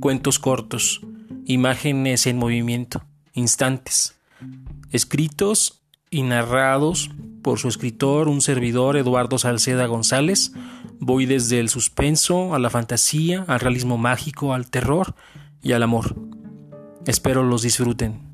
cuentos cortos, imágenes en movimiento, instantes, escritos y narrados por su escritor, un servidor Eduardo Salceda González. Voy desde el suspenso a la fantasía, al realismo mágico, al terror y al amor. Espero los disfruten.